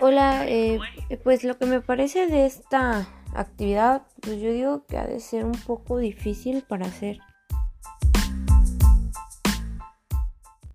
Hola, eh, pues lo que me parece de esta actividad, pues yo digo que ha de ser un poco difícil para hacer.